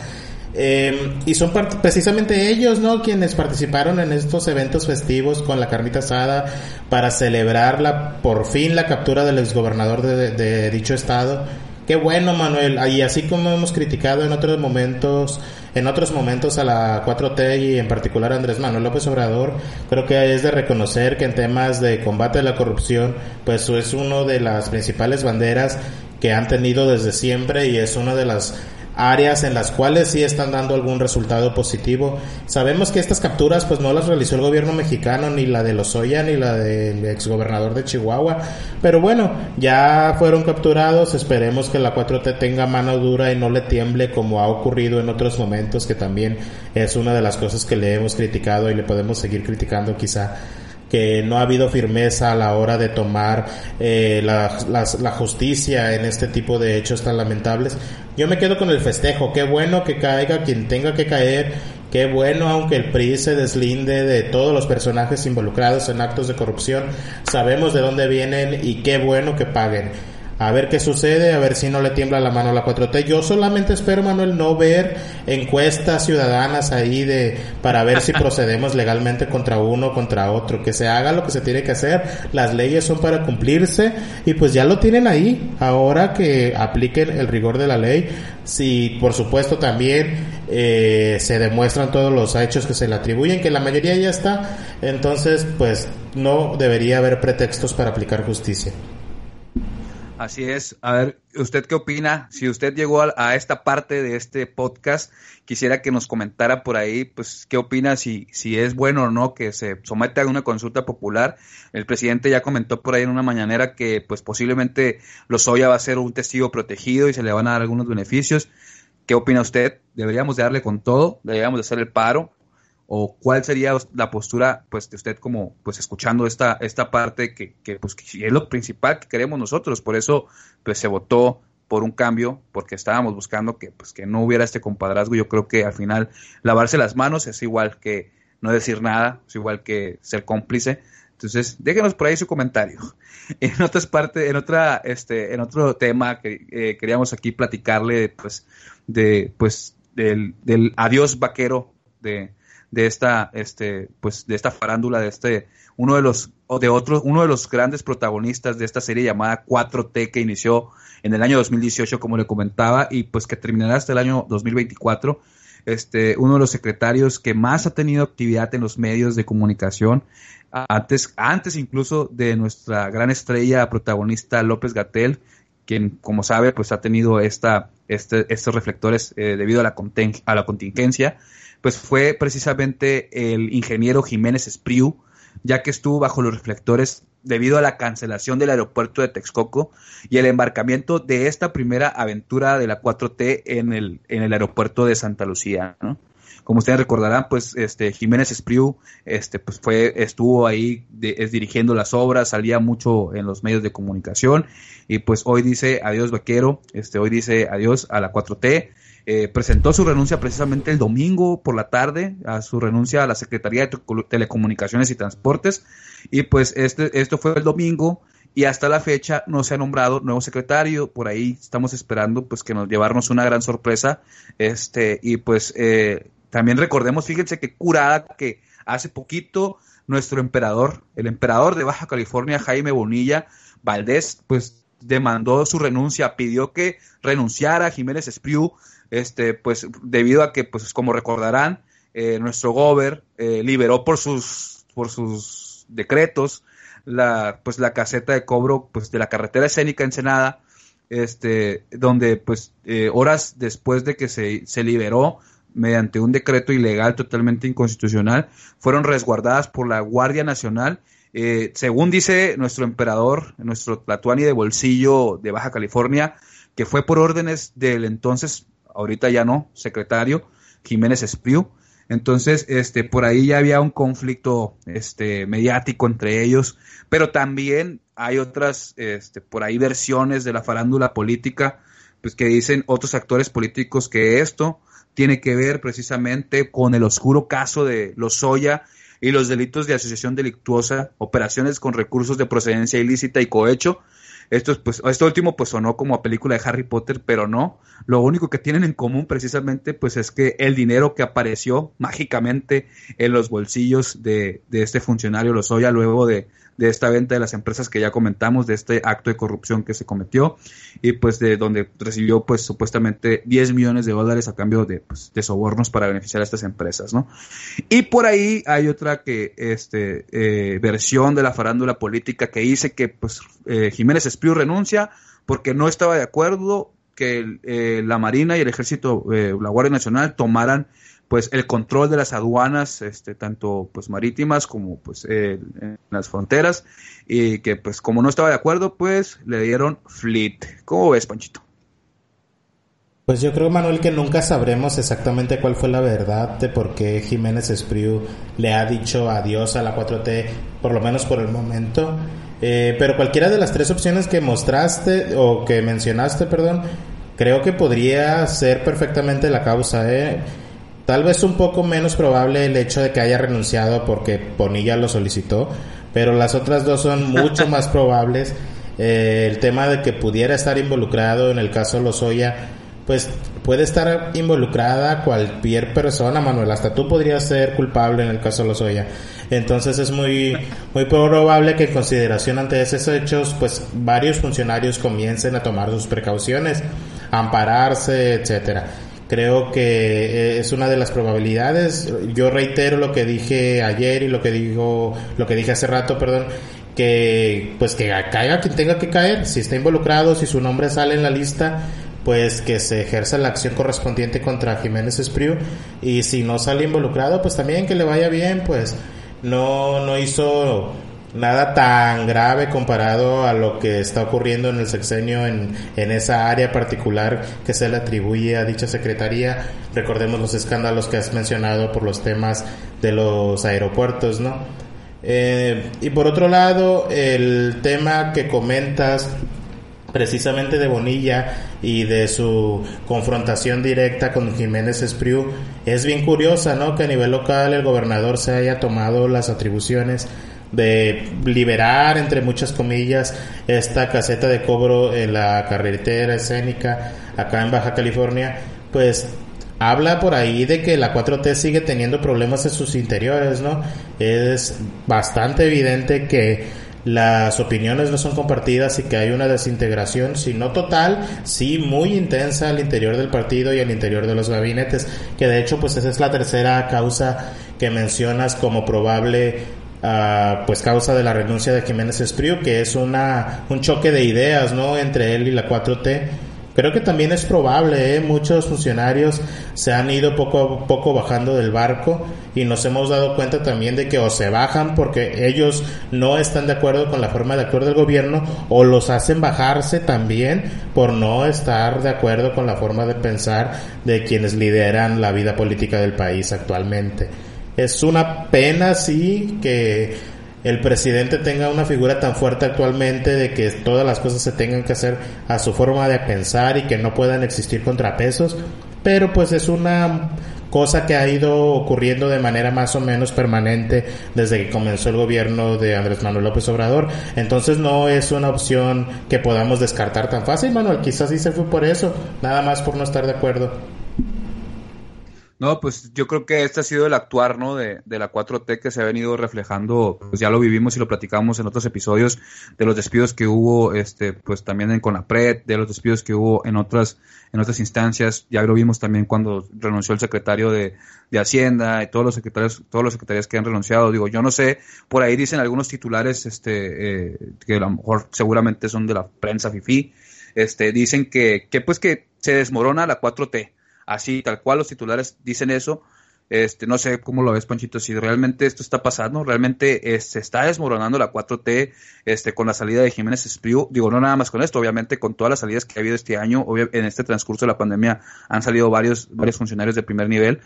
Eh, y son precisamente ellos, ¿no? Quienes participaron en estos eventos festivos con la carnita asada para celebrar la, por fin la captura del exgobernador de, de dicho estado. Qué bueno, Manuel. Y así como hemos criticado en otros momentos, en otros momentos a la 4T y en particular a Andrés Manuel López Obrador, creo que es de reconocer que en temas de combate a la corrupción, pues es una de las principales banderas que han tenido desde siempre y es una de las áreas en las cuales sí están dando algún resultado positivo. Sabemos que estas capturas pues no las realizó el gobierno mexicano, ni la de Lozoya, ni la del exgobernador de Chihuahua, pero bueno, ya fueron capturados, esperemos que la 4T tenga mano dura y no le tiemble como ha ocurrido en otros momentos, que también es una de las cosas que le hemos criticado y le podemos seguir criticando quizá que no ha habido firmeza a la hora de tomar eh, la, la, justicia en este tipo de hechos tan lamentables. Yo me quedo con el festejo, qué bueno que caiga quien tenga que caer, qué bueno aunque el PRI se deslinde de todos los personajes involucrados en actos de corrupción, sabemos de dónde vienen y qué bueno que paguen a ver qué sucede, a ver si no le tiembla la mano a la 4T. Yo solamente espero, Manuel, no ver encuestas ciudadanas ahí de para ver si procedemos legalmente contra uno o contra otro, que se haga lo que se tiene que hacer. Las leyes son para cumplirse y pues ya lo tienen ahí. Ahora que apliquen el rigor de la ley, si por supuesto también eh, se demuestran todos los hechos que se le atribuyen, que la mayoría ya está, entonces pues no debería haber pretextos para aplicar justicia. Así es. A ver, ¿usted qué opina? Si usted llegó a, esta parte de este podcast, quisiera que nos comentara por ahí, pues, qué opina si, si es bueno o no que se someta a una consulta popular. El presidente ya comentó por ahí en una mañanera que, pues, posiblemente Lozoya va a ser un testigo protegido y se le van a dar algunos beneficios. ¿Qué opina usted? ¿Deberíamos de darle con todo? ¿Deberíamos de hacer el paro? O cuál sería la postura pues de usted como pues escuchando esta esta parte que, que pues es lo principal que queremos nosotros por eso pues se votó por un cambio, porque estábamos buscando que, pues, que no hubiera este compadrazgo. Yo creo que al final lavarse las manos es igual que no decir nada, es igual que ser cómplice. Entonces, déjenos por ahí su comentario. En otras partes, en otra, este, en otro tema que eh, queríamos aquí platicarle, pues, de, pues, del adiós vaquero de, de esta, este, pues, de esta farándula, de este, uno de los, de otros, uno de los grandes protagonistas de esta serie llamada 4T que inició en el año 2018, como le comentaba, y pues que terminará hasta el año 2024 este, uno de los secretarios que más ha tenido actividad en los medios de comunicación, antes, antes incluso de nuestra gran estrella protagonista López Gatel, quien, como sabe, pues ha tenido esta, este, estos reflectores eh, debido a la, a la contingencia, pues fue precisamente el ingeniero Jiménez Espriu, ya que estuvo bajo los reflectores debido a la cancelación del aeropuerto de Texcoco y el embarcamiento de esta primera aventura de la 4T en el, en el aeropuerto de Santa Lucía, Como ustedes recordarán, pues este Jiménez Espriu este pues fue estuvo ahí es, dirigiendo las obras, salía mucho en los medios de comunicación y pues hoy dice adiós vaquero, este hoy dice adiós a la 4T eh, presentó su renuncia precisamente el domingo por la tarde, a su renuncia a la Secretaría de Telecomunicaciones y Transportes, y pues este, esto fue el domingo, y hasta la fecha no se ha nombrado nuevo secretario, por ahí estamos esperando pues que nos llevarnos una gran sorpresa, este, y pues eh, también recordemos, fíjense que curada que hace poquito nuestro emperador, el emperador de Baja California, Jaime Bonilla Valdés, pues demandó su renuncia, pidió que renunciara Jiménez Espriu, este, pues debido a que, pues como recordarán, eh, nuestro gober eh, liberó por sus, por sus decretos la, pues la caseta de cobro pues de la carretera escénica Ensenada, este, donde pues eh, horas después de que se, se liberó mediante un decreto ilegal totalmente inconstitucional, fueron resguardadas por la Guardia Nacional. Según dice nuestro emperador, nuestro Tlatuani de bolsillo de Baja California, que fue por órdenes del entonces ahorita ya no, secretario Jiménez Espriu. Entonces, este, por ahí ya había un conflicto este, mediático entre ellos, pero también hay otras, este, por ahí versiones de la farándula política, pues que dicen otros actores políticos que esto tiene que ver precisamente con el oscuro caso de Lozoya y los delitos de asociación delictuosa, operaciones con recursos de procedencia ilícita y cohecho, esto, pues, esto último pues sonó como a película de Harry Potter, pero no. Lo único que tienen en común precisamente pues es que el dinero que apareció mágicamente en los bolsillos de, de este funcionario Lozoya luego de, de esta venta de las empresas que ya comentamos, de este acto de corrupción que se cometió y pues de donde recibió pues supuestamente 10 millones de dólares a cambio de, pues, de sobornos para beneficiar a estas empresas, ¿no? Y por ahí hay otra que, este, eh, versión de la farándula política que dice que pues eh, Jiménez Espriu renuncia porque no estaba de acuerdo que eh, la Marina y el Ejército, la Guardia Nacional tomaran pues el control de las aduanas, este, tanto pues marítimas como pues eh, en las fronteras, y que pues como no estaba de acuerdo, pues le dieron fleet. ¿Cómo ves, Panchito? Pues yo creo, Manuel, que nunca sabremos exactamente cuál fue la verdad de por qué Jiménez Espriu le ha dicho adiós a la 4T, por lo menos por el momento. Eh, pero cualquiera de las tres opciones que mostraste o que mencionaste, perdón, creo que podría ser perfectamente la causa. ¿eh? Tal vez un poco menos probable el hecho de que haya renunciado porque Bonilla lo solicitó, pero las otras dos son mucho más probables. Eh, el tema de que pudiera estar involucrado en el caso Lozoya, pues puede estar involucrada cualquier persona, Manuel, hasta tú podrías ser culpable en el caso Lozoya. Entonces es muy muy probable que en consideración ante esos hechos, pues varios funcionarios comiencen a tomar sus precauciones, ampararse, etcétera. Creo que eh, es una de las probabilidades. Yo reitero lo que dije ayer y lo que dijo, lo que dije hace rato, perdón, que pues que caiga quien tenga que caer, si está involucrado, si su nombre sale en la lista, pues que se ejerza la acción correspondiente contra Jiménez Espriu y si no sale involucrado, pues también que le vaya bien, pues no no hizo nada tan grave comparado a lo que está ocurriendo en el sexenio en, en esa área particular que se le atribuye a dicha secretaría. Recordemos los escándalos que has mencionado por los temas de los aeropuertos, ¿no? Eh, y por otro lado, el tema que comentas precisamente de Bonilla y de su confrontación directa con Jiménez Espriu es bien curiosa, ¿no? Que a nivel local el gobernador se haya tomado las atribuciones de liberar, entre muchas comillas, esta caseta de cobro en la carretera escénica acá en Baja California, pues habla por ahí de que la 4T sigue teniendo problemas en sus interiores, ¿no? Es bastante evidente que las opiniones no son compartidas y que hay una desintegración, si no total, sí muy intensa al interior del partido y al interior de los gabinetes, que de hecho pues esa es la tercera causa que mencionas como probable pues causa de la renuncia de Jiménez Espriu, que es una un choque de ideas, ¿no? entre él y la 4T Creo que también es probable, ¿eh? muchos funcionarios se han ido poco a poco bajando del barco y nos hemos dado cuenta también de que o se bajan porque ellos no están de acuerdo con la forma de actuar del gobierno o los hacen bajarse también por no estar de acuerdo con la forma de pensar de quienes lideran la vida política del país actualmente. Es una pena, sí, que el presidente tenga una figura tan fuerte actualmente de que todas las cosas se tengan que hacer a su forma de pensar y que no puedan existir contrapesos, pero pues es una cosa que ha ido ocurriendo de manera más o menos permanente desde que comenzó el gobierno de Andrés Manuel López Obrador. Entonces no es una opción que podamos descartar tan fácil, Manuel. Quizás sí se fue por eso, nada más por no estar de acuerdo. No, pues yo creo que este ha sido el actuar, ¿no? De, de, la 4T que se ha venido reflejando, pues ya lo vivimos y lo platicamos en otros episodios, de los despidos que hubo, este, pues también en Conapred, de los despidos que hubo en otras, en otras instancias, ya lo vimos también cuando renunció el secretario de, de Hacienda y todos los secretarios, todos los secretarios que han renunciado. Digo, yo no sé, por ahí dicen algunos titulares, este, eh, que a lo mejor seguramente son de la prensa FIFI, este, dicen que, que pues que se desmorona la 4T así, tal cual los titulares dicen eso. Este, no sé cómo lo ves, Panchito, si realmente esto está pasando, realmente eh, se está desmoronando la 4T este, con la salida de Jiménez Espriu, digo, no nada más con esto, obviamente con todas las salidas que ha habido este año, en este transcurso de la pandemia han salido varios, varios funcionarios de primer nivel,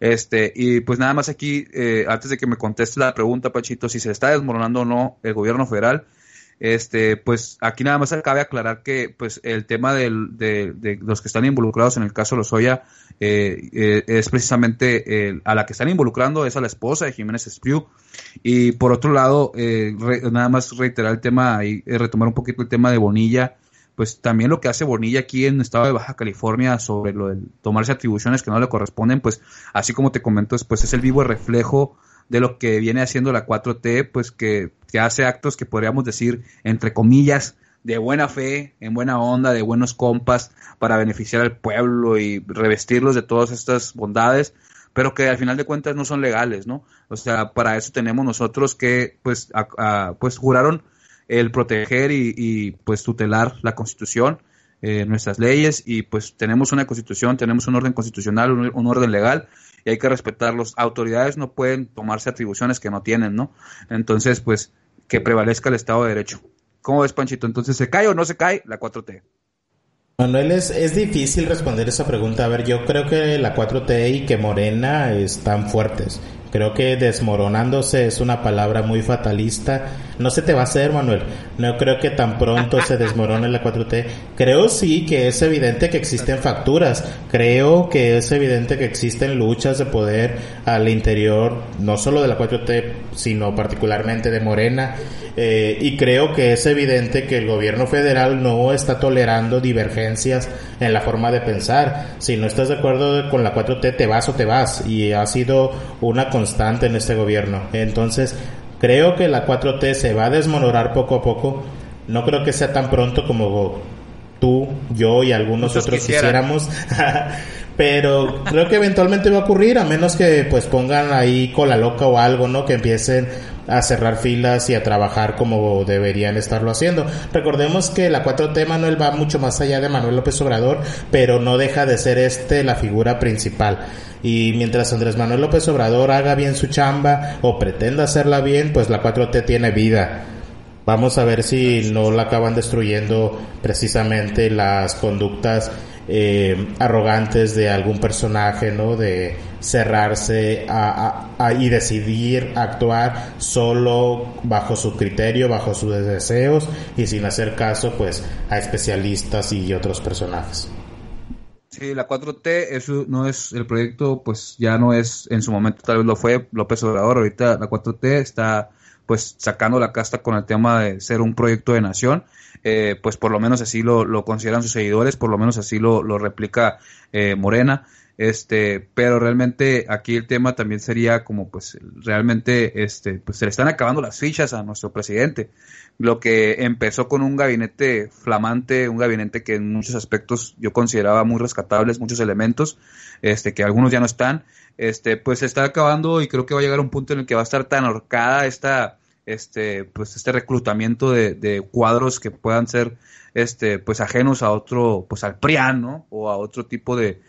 este, y pues nada más aquí, eh, antes de que me conteste la pregunta, Panchito, si se está desmoronando o no el gobierno federal, este, pues aquí nada más cabe aclarar que pues el tema del, de, los que están involucrados en el caso Lozoya eh, eh, es precisamente a la que están involucrando es a la esposa de Jiménez Espriu. Y por otro lado eh, nada más reiterar el tema y retomar un poquito el tema de Bonilla. Pues también lo que hace Bonilla aquí en el estado de Baja California sobre lo de tomarse atribuciones que no le corresponden pues así como te comento pues es el vivo reflejo de lo que viene haciendo la 4T, pues que, hace actos que podríamos decir, entre comillas, de buena fe, en buena onda, de buenos compas, para beneficiar al pueblo y revestirlos de todas estas bondades, pero que al final de cuentas no son legales, ¿no? O sea, para eso tenemos nosotros que, pues, pues juraron el proteger y, pues tutelar la Constitución, eh, nuestras leyes, y pues tenemos una Constitución, tenemos un orden constitucional, un orden legal, y hay que respetarlos. Autoridades no pueden tomarse atribuciones que no tienen, ¿no? Entonces, pues, que prevalezca el Estado de Derecho. ¿Cómo ves, Panchito? Entonces, ¿se cae o no se cae la 4T? Manuel, es, es difícil responder esa pregunta. A ver, yo creo que la 4T y que Morena están fuertes. Creo que desmoronándose es una palabra muy fatalista. No se te va a hacer, Manuel. No creo que tan pronto se desmorone la 4T. Creo sí que es evidente que existen facturas. Creo que es evidente que existen luchas de poder al interior, no solo de la 4T, sino particularmente de Morena. Eh, y creo que es evidente que el gobierno federal no está tolerando divergencias en la forma de pensar. Si no estás de acuerdo con la 4T, te vas o te vas. Y ha sido una constante en este gobierno. Entonces, creo que la 4T se va a desmoronar poco a poco. No creo que sea tan pronto como tú, yo y algunos otros quisiéramos. pero creo que eventualmente va a ocurrir a menos que pues pongan ahí cola loca o algo, ¿no? Que empiecen a cerrar filas y a trabajar como deberían estarlo haciendo. Recordemos que la 4T Manuel va mucho más allá de Manuel López Obrador, pero no deja de ser este la figura principal. Y mientras Andrés Manuel López Obrador haga bien su chamba o pretenda hacerla bien, pues la 4T tiene vida. Vamos a ver si no la acaban destruyendo precisamente las conductas eh, arrogantes de algún personaje, ¿no? De cerrarse y decidir actuar solo bajo su criterio, bajo sus deseos y sin hacer caso, pues, a especialistas y otros personajes. Sí, la 4T eso no es el proyecto, pues ya no es, en su momento tal vez lo fue López Obrador, ahorita la 4T está pues sacando la casta con el tema de ser un proyecto de nación eh, pues por lo menos así lo, lo, consideran sus seguidores, por lo menos así lo, lo replica eh, Morena. Este, pero realmente aquí el tema también sería como pues realmente este, pues se le están acabando las fichas a nuestro presidente. Lo que empezó con un gabinete flamante, un gabinete que en muchos aspectos yo consideraba muy rescatables, muchos elementos, este, que algunos ya no están, este, pues se está acabando y creo que va a llegar un punto en el que va a estar tan ahorcada esta, este, pues este reclutamiento de, cuadros que puedan ser este, pues ajenos a otro, pues al PRIAN, O a otro tipo de,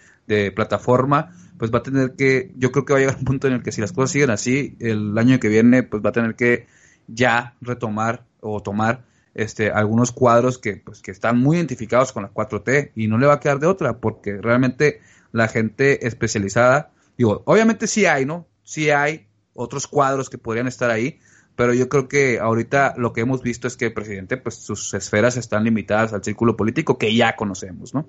plataforma, pues va a tener que, yo creo que va a llegar un punto en el que si las cosas siguen así, el año que viene, pues va a tener que ya retomar o tomar este, algunos cuadros que, pues, que están muy identificados con la 4T y no le va a quedar de otra, porque realmente la gente especializada, digo, obviamente sí hay, ¿no? Sí hay otros cuadros que podrían estar ahí, pero yo creo que ahorita lo que hemos visto es que el presidente, pues sus esferas están limitadas al círculo político que ya conocemos, ¿no?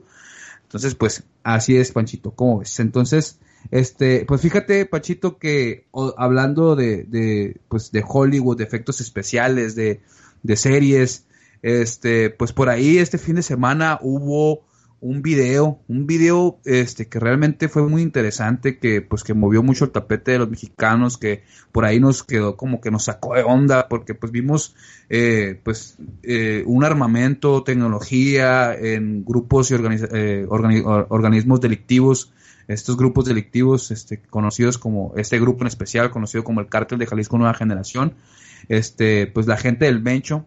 Entonces, pues así es, Panchito, ¿cómo ves? Entonces, este, pues fíjate, Panchito, que hablando de, de, pues de Hollywood, de efectos especiales, de, de series, este, pues por ahí este fin de semana hubo un video, un video este que realmente fue muy interesante, que pues que movió mucho el tapete de los mexicanos, que por ahí nos quedó como que nos sacó de onda, porque pues vimos eh, pues eh, un armamento, tecnología en grupos y eh, organismos delictivos, estos grupos delictivos este, conocidos como, este grupo en especial, conocido como el Cártel de Jalisco Nueva Generación, este, pues la gente del Mencho,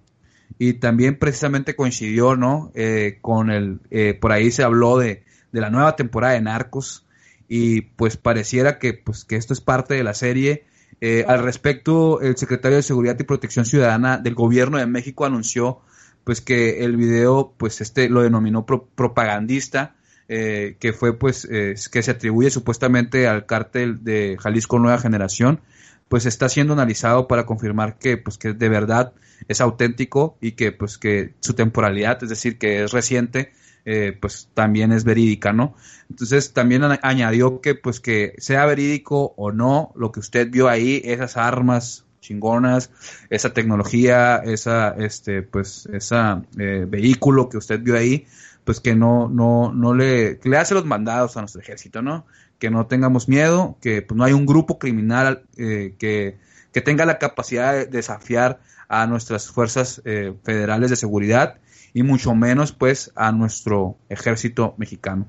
y también precisamente coincidió, ¿no? Eh, con el, eh, por ahí se habló de, de, la nueva temporada de Narcos y pues pareciera que, pues, que esto es parte de la serie. Eh, al respecto, el secretario de Seguridad y Protección Ciudadana del Gobierno de México anunció pues que el video, pues este lo denominó propagandista, que fue pues que se atribuye supuestamente al cártel de Jalisco Nueva Generación, pues está siendo analizado para confirmar que pues que de verdad es auténtico y que pues que su temporalidad, es decir, que es reciente, eh, pues también es verídica, ¿no? Entonces también añadió que pues que sea verídico o no, lo que usted vio ahí, esas armas chingonas, esa tecnología, esa, este, pues, esa eh, vehículo que usted vio ahí, pues que no, no, no le, le hace los mandados a nuestro ejército, ¿no? Que no tengamos miedo, que pues, no hay un grupo criminal eh, que, que tenga la capacidad de desafiar a nuestras fuerzas eh, federales de seguridad y mucho menos pues a nuestro ejército mexicano.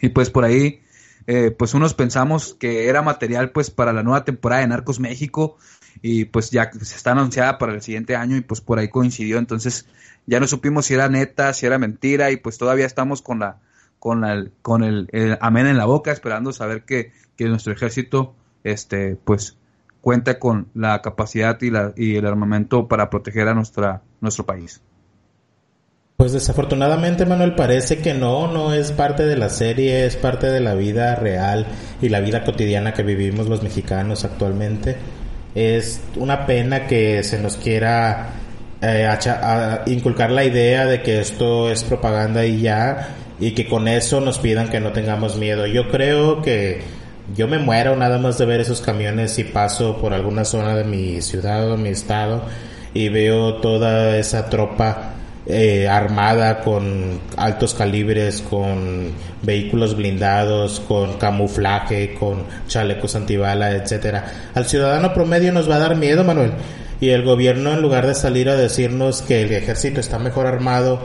Y pues por ahí, eh, pues unos pensamos que era material pues para la nueva temporada de Narcos México y pues ya se está anunciada para el siguiente año y pues por ahí coincidió, entonces ya no supimos si era neta, si era mentira y pues todavía estamos con la con la, con el, el amén en la boca esperando saber que, que nuestro ejército este pues cuenta con la capacidad y, la, y el armamento para proteger a nuestra, nuestro país. Pues desafortunadamente, Manuel, parece que no, no es parte de la serie, es parte de la vida real y la vida cotidiana que vivimos los mexicanos actualmente. Es una pena que se nos quiera eh, inculcar la idea de que esto es propaganda y ya, y que con eso nos pidan que no tengamos miedo. Yo creo que yo me muero nada más de ver esos camiones si paso por alguna zona de mi ciudad o mi estado y veo toda esa tropa eh, armada con altos calibres, con vehículos blindados, con camuflaje, con chalecos antibala, etcétera. Al ciudadano promedio nos va a dar miedo, Manuel. Y el gobierno, en lugar de salir a decirnos que el ejército está mejor armado,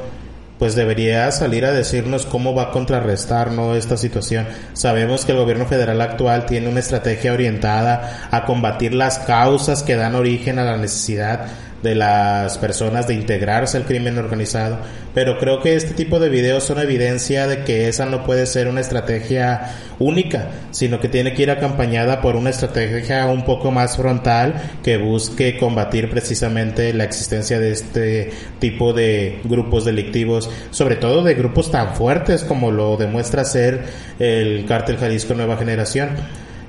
pues debería salir a decirnos cómo va a contrarrestar esta situación. Sabemos que el gobierno federal actual tiene una estrategia orientada a combatir las causas que dan origen a la necesidad de las personas de integrarse al crimen organizado, pero creo que este tipo de videos son evidencia de que esa no puede ser una estrategia única, sino que tiene que ir acompañada por una estrategia un poco más frontal que busque combatir precisamente la existencia de este tipo de grupos delictivos, sobre todo de grupos tan fuertes como lo demuestra ser el cártel Jalisco Nueva Generación.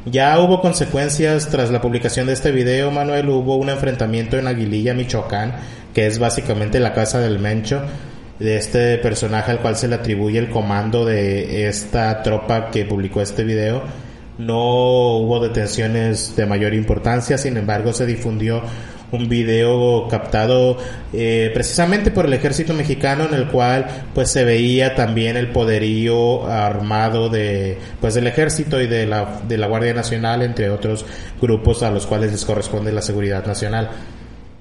Ya hubo consecuencias tras la publicación de este video, Manuel. Hubo un enfrentamiento en Aguililla, Michoacán, que es básicamente la casa del Mencho, de este personaje al cual se le atribuye el comando de esta tropa que publicó este video. No hubo detenciones de mayor importancia, sin embargo se difundió un video captado eh, precisamente por el ejército mexicano en el cual pues se veía también el poderío armado de pues del ejército y de la de la Guardia Nacional entre otros grupos a los cuales les corresponde la seguridad nacional.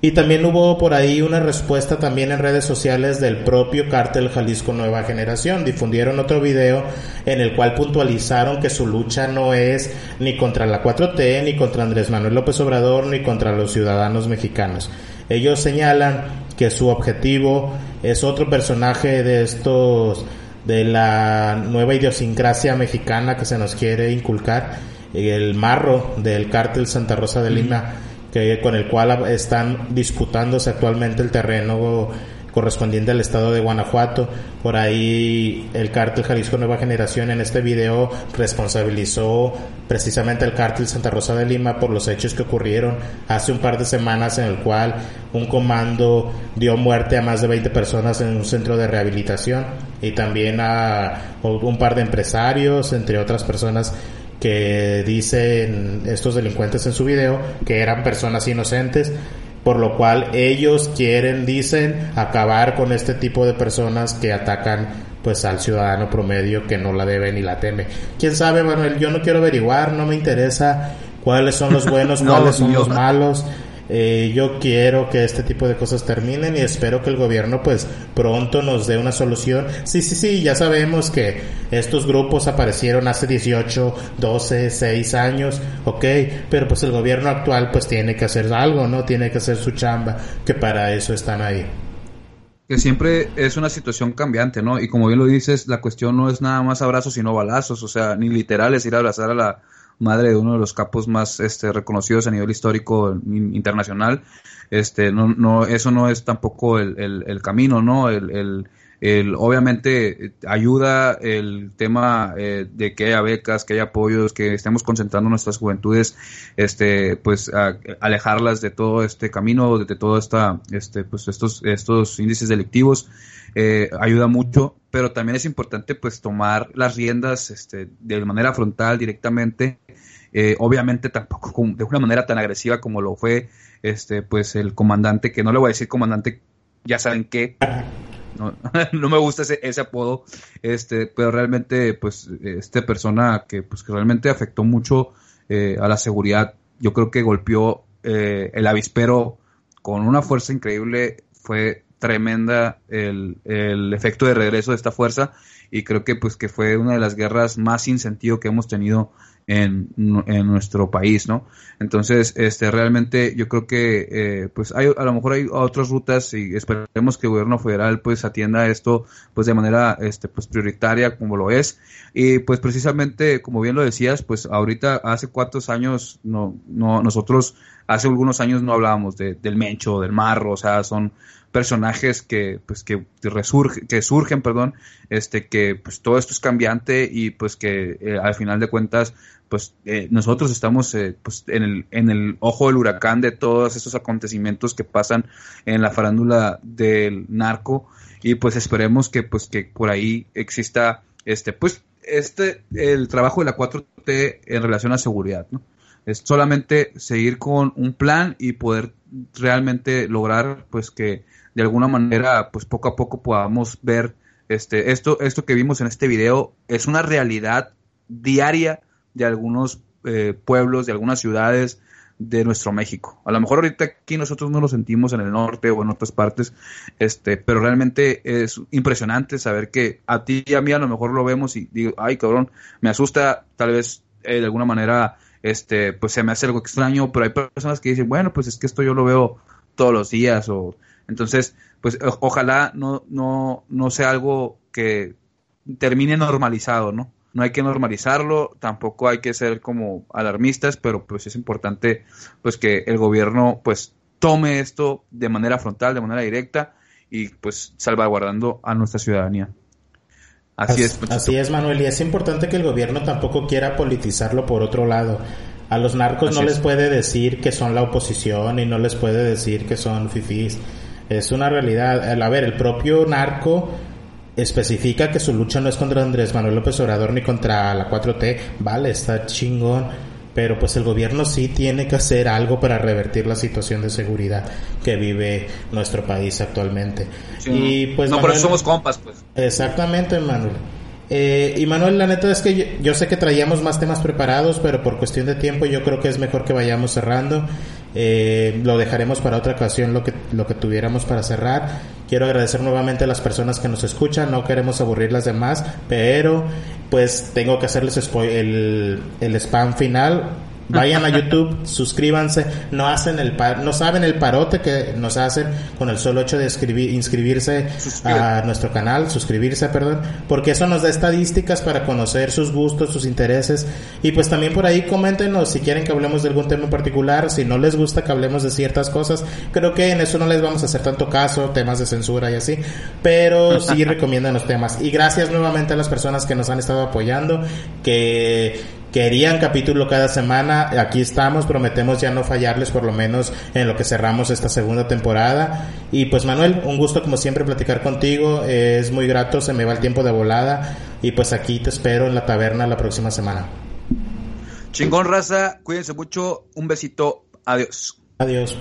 Y también hubo por ahí una respuesta también en redes sociales del propio cártel Jalisco Nueva Generación. Difundieron otro video en el cual puntualizaron que su lucha no es ni contra la 4T, ni contra Andrés Manuel López Obrador, ni contra los ciudadanos mexicanos. Ellos señalan que su objetivo es otro personaje de estos de la nueva idiosincrasia mexicana que se nos quiere inculcar, el marro del cártel Santa Rosa de Lima que con el cual están disputándose actualmente el terreno correspondiente al estado de Guanajuato. Por ahí el cártel Jalisco Nueva Generación en este video responsabilizó precisamente al cártel Santa Rosa de Lima por los hechos que ocurrieron hace un par de semanas en el cual un comando dio muerte a más de 20 personas en un centro de rehabilitación y también a un par de empresarios, entre otras personas que dicen estos delincuentes en su video que eran personas inocentes, por lo cual ellos quieren, dicen, acabar con este tipo de personas que atacan pues al ciudadano promedio que no la debe ni la teme. Quién sabe, Manuel, yo no quiero averiguar, no me interesa cuáles son los buenos, cuáles son los malos. Eh, yo quiero que este tipo de cosas terminen y espero que el gobierno pues pronto nos dé una solución. Sí, sí, sí, ya sabemos que estos grupos aparecieron hace 18, 12, 6 años, ok, pero pues el gobierno actual pues tiene que hacer algo, ¿no? Tiene que hacer su chamba, que para eso están ahí que siempre es una situación cambiante, ¿no? Y como bien lo dices, la cuestión no es nada más abrazos, sino balazos, o sea, ni literales ir a abrazar a la, madre de uno de los capos más este, reconocidos a nivel histórico internacional. Este, no, no, eso no es tampoco el, el, camino, ¿no? El, el, obviamente ayuda el tema eh, de que haya becas, que haya apoyos, que estemos concentrando nuestras juventudes, este, pues a, alejarlas de todo este camino, de, todo esta, este, pues estos, estos índices delictivos. Eh, ayuda mucho, pero también es importante pues tomar las riendas este, de manera frontal directamente, eh, obviamente tampoco de una manera tan agresiva como lo fue este pues el comandante, que no le voy a decir comandante, ya saben qué, no, me gusta ese, ese, apodo, este, pero realmente pues esta persona que pues que realmente afectó mucho eh, a la seguridad, yo creo que golpeó el avispero con una fuerza increíble, fue tremenda el, el, efecto de regreso de esta fuerza y creo que pues que fue una de las guerras más sin sentido que hemos tenido en, en nuestro país, ¿no? Entonces, este, realmente yo creo que, eh, pues hay, a lo mejor hay otras rutas y esperemos que el gobierno federal pues atienda esto pues de manera, este, pues prioritaria como lo es y pues precisamente, como bien lo decías, pues ahorita hace cuántos años no, no, nosotros hace algunos años no hablábamos de, del mencho, del marro, o sea, son personajes que pues que resurgen, que surgen, perdón, este que pues todo esto es cambiante y pues que eh, al final de cuentas pues eh, nosotros estamos eh, pues en el en el ojo del huracán de todos estos acontecimientos que pasan en la farándula del narco y pues esperemos que pues que por ahí exista este pues este el trabajo de la 4T en relación a seguridad, ¿no? Es solamente seguir con un plan y poder realmente lograr pues que de alguna manera, pues poco a poco podamos ver este, esto, esto que vimos en este video es una realidad diaria de algunos eh, pueblos, de algunas ciudades de nuestro México. A lo mejor ahorita aquí nosotros no lo sentimos en el norte o en otras partes, este, pero realmente es impresionante saber que a ti y a mí a lo mejor lo vemos y digo, ay cabrón, me asusta, tal vez eh, de alguna manera, este, pues se me hace algo extraño, pero hay personas que dicen, bueno, pues es que esto yo lo veo todos los días o entonces pues ojalá no no no sea algo que termine normalizado, ¿no? No hay que normalizarlo, tampoco hay que ser como alarmistas, pero pues es importante pues que el gobierno pues tome esto de manera frontal, de manera directa y pues salvaguardando a nuestra ciudadanía. Así, es. Así es, Manuel, y es importante que el gobierno tampoco quiera politizarlo por otro lado. A los narcos no les puede decir que son la oposición y no les puede decir que son fifís. Es una realidad. A ver, el propio narco especifica que su lucha no es contra Andrés Manuel López Obrador ni contra la 4T. Vale, está chingón. Pero pues el gobierno sí tiene que hacer algo para revertir la situación de seguridad que vive nuestro país actualmente. y pues no, por eso somos compas, pues. Exactamente, Manuel. Eh, y Manuel, la neta es que yo, sé que traíamos más temas preparados, pero por cuestión de tiempo yo creo que es mejor que vayamos cerrando. Eh, lo dejaremos para otra ocasión lo que, lo que tuviéramos para cerrar. Quiero agradecer nuevamente a las personas que nos escuchan, no queremos aburrirlas de más, pero pues tengo que hacerles el, el spam final Vayan a YouTube, suscríbanse, no hacen el no saben el parote que nos hacen con el solo hecho de escribir, inscribirse a nuestro canal, suscribirse, perdón, porque eso nos da estadísticas para conocer sus gustos, sus intereses. Y pues también por ahí coméntenos si quieren que hablemos de algún tema en particular, si no les gusta que hablemos de ciertas cosas, creo que en eso no les vamos a hacer tanto caso, temas de censura y así, pero sí recomiendan los temas. Y gracias nuevamente a las personas que nos han estado apoyando, que querían capítulo cada semana, aquí estamos, prometemos ya no fallarles por lo menos en lo que cerramos esta segunda temporada. Y pues Manuel, un gusto como siempre platicar contigo, es muy grato, se me va el tiempo de volada y pues aquí te espero en la taberna la próxima semana. Chingón raza, cuídense mucho, un besito, adiós. Adiós.